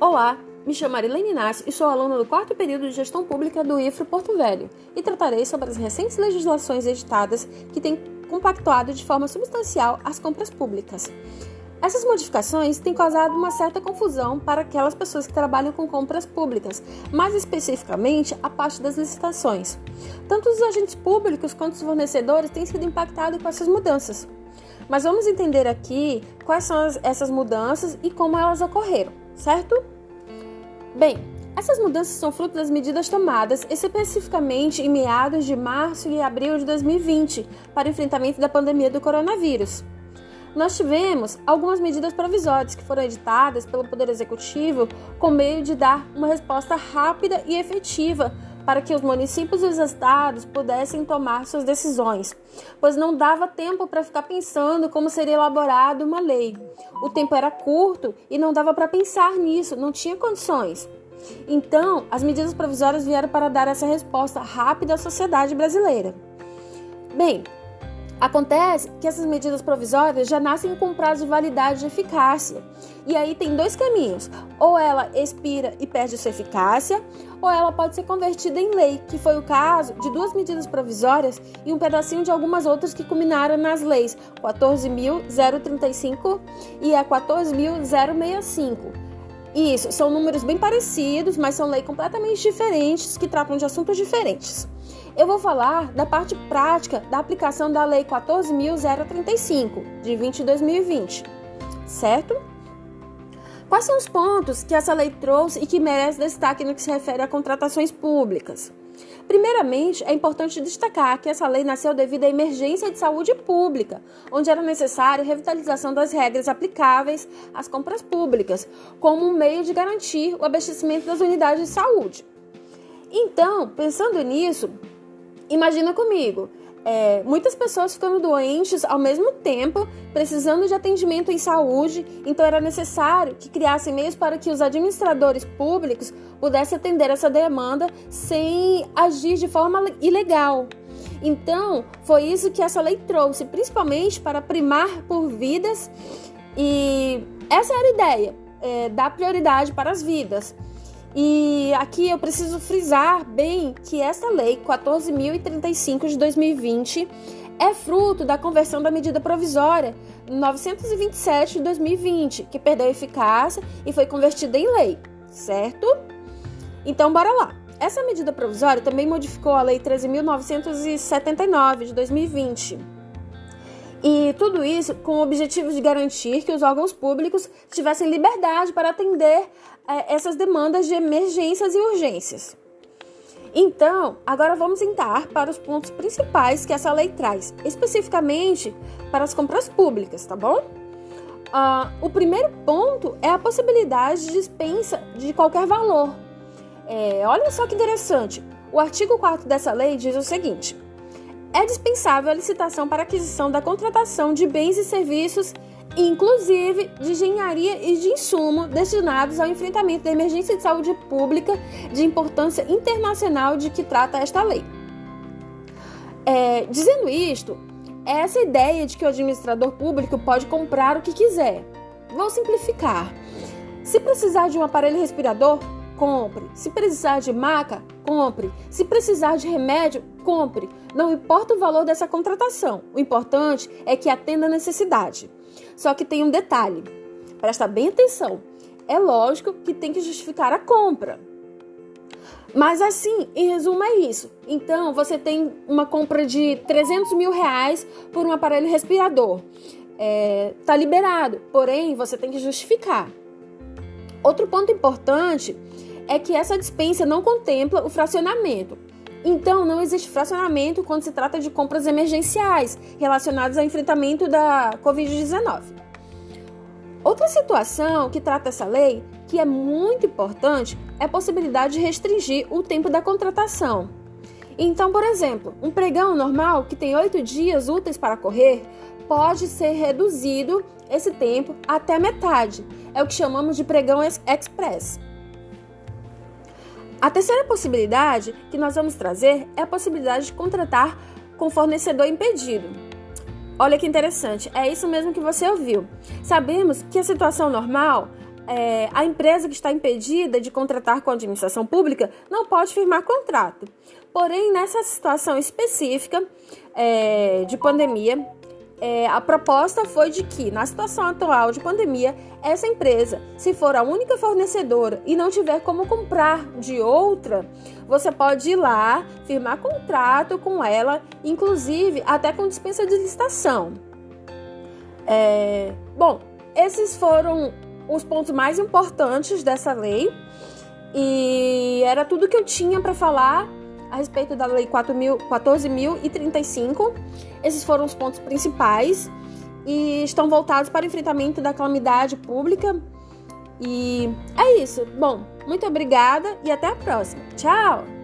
Olá, me chamo Marilene Inácio e sou aluna do quarto período de Gestão Pública do IFRO Porto Velho e tratarei sobre as recentes legislações editadas que têm compactuado de forma substancial as compras públicas. Essas modificações têm causado uma certa confusão para aquelas pessoas que trabalham com compras públicas, mais especificamente a parte das licitações. Tanto os agentes públicos quanto os fornecedores têm sido impactados com essas mudanças. Mas vamos entender aqui quais são essas mudanças e como elas ocorreram certo? Bem, essas mudanças são fruto das medidas tomadas especificamente em meados de março e abril de 2020 para o enfrentamento da pandemia do coronavírus. Nós tivemos algumas medidas provisórias que foram editadas pelo Poder Executivo com meio de dar uma resposta rápida e efetiva para que os municípios e os estados pudessem tomar suas decisões, pois não dava tempo para ficar pensando como seria elaborada uma lei. O tempo era curto e não dava para pensar nisso, não tinha condições. Então, as medidas provisórias vieram para dar essa resposta rápida à sociedade brasileira. Bem, Acontece que essas medidas provisórias já nascem com prazo de validade de eficácia. E aí tem dois caminhos: ou ela expira e perde sua eficácia, ou ela pode ser convertida em lei, que foi o caso de duas medidas provisórias e um pedacinho de algumas outras que culminaram nas leis 14.035 e a 14.065. Isso, são números bem parecidos, mas são leis completamente diferentes que tratam de assuntos diferentes eu vou falar da parte prática da aplicação da Lei 14.035, de 20 de 2020, certo? Quais são os pontos que essa lei trouxe e que merece destaque no que se refere a contratações públicas? Primeiramente, é importante destacar que essa lei nasceu devido à emergência de saúde pública, onde era necessária a revitalização das regras aplicáveis às compras públicas, como um meio de garantir o abastecimento das unidades de saúde. Então, pensando nisso, Imagina comigo, é, muitas pessoas ficando doentes ao mesmo tempo, precisando de atendimento em saúde, então era necessário que criassem meios para que os administradores públicos pudessem atender essa demanda sem agir de forma ilegal. Então, foi isso que essa lei trouxe, principalmente para primar por vidas, e essa era a ideia, é, dar prioridade para as vidas. E aqui eu preciso frisar bem que esta lei 14.035 de 2020 é fruto da conversão da medida provisória 927 de 2020, que perdeu eficácia e foi convertida em lei, certo? Então, bora lá. Essa medida provisória também modificou a Lei 13.979 de 2020. E tudo isso com o objetivo de garantir que os órgãos públicos tivessem liberdade para atender é, essas demandas de emergências e urgências. Então, agora vamos entrar para os pontos principais que essa lei traz, especificamente para as compras públicas, tá bom? Uh, o primeiro ponto é a possibilidade de dispensa de qualquer valor. É, olha só que interessante. O artigo 4 dessa lei diz o seguinte: é dispensável a licitação para aquisição da contratação de bens e serviços inclusive de engenharia e de insumo destinados ao enfrentamento da emergência de saúde pública de importância internacional de que trata esta lei. É, dizendo isto, é essa ideia de que o administrador público pode comprar o que quiser. Vou simplificar. Se precisar de um aparelho respirador, compre. Se precisar de maca, compre. Se precisar de remédio, compre. Não importa o valor dessa contratação. O importante é que atenda a necessidade. Só que tem um detalhe, presta bem atenção. É lógico que tem que justificar a compra. Mas assim, em resumo, é isso. Então, você tem uma compra de 300 mil reais por um aparelho respirador. É, tá liberado, porém, você tem que justificar. Outro ponto importante é que essa dispensa não contempla o fracionamento. Então, não existe fracionamento quando se trata de compras emergenciais relacionadas ao enfrentamento da Covid-19. Outra situação que trata essa lei, que é muito importante, é a possibilidade de restringir o tempo da contratação. Então, por exemplo, um pregão normal que tem oito dias úteis para correr pode ser reduzido esse tempo até metade. É o que chamamos de pregão express. A terceira possibilidade que nós vamos trazer é a possibilidade de contratar com fornecedor impedido. Olha que interessante, é isso mesmo que você ouviu. Sabemos que a situação normal é, a empresa que está impedida de contratar com a administração pública não pode firmar contrato. Porém, nessa situação específica é, de pandemia, é, a proposta foi de que, na situação atual de pandemia, essa empresa, se for a única fornecedora e não tiver como comprar de outra, você pode ir lá, firmar contrato com ela, inclusive até com dispensa de licitação. É, bom, esses foram os pontos mais importantes dessa lei e era tudo que eu tinha para falar a respeito da Lei 14.035. Esses foram os pontos principais e estão voltados para o enfrentamento da calamidade pública. E é isso. Bom, muito obrigada e até a próxima. Tchau!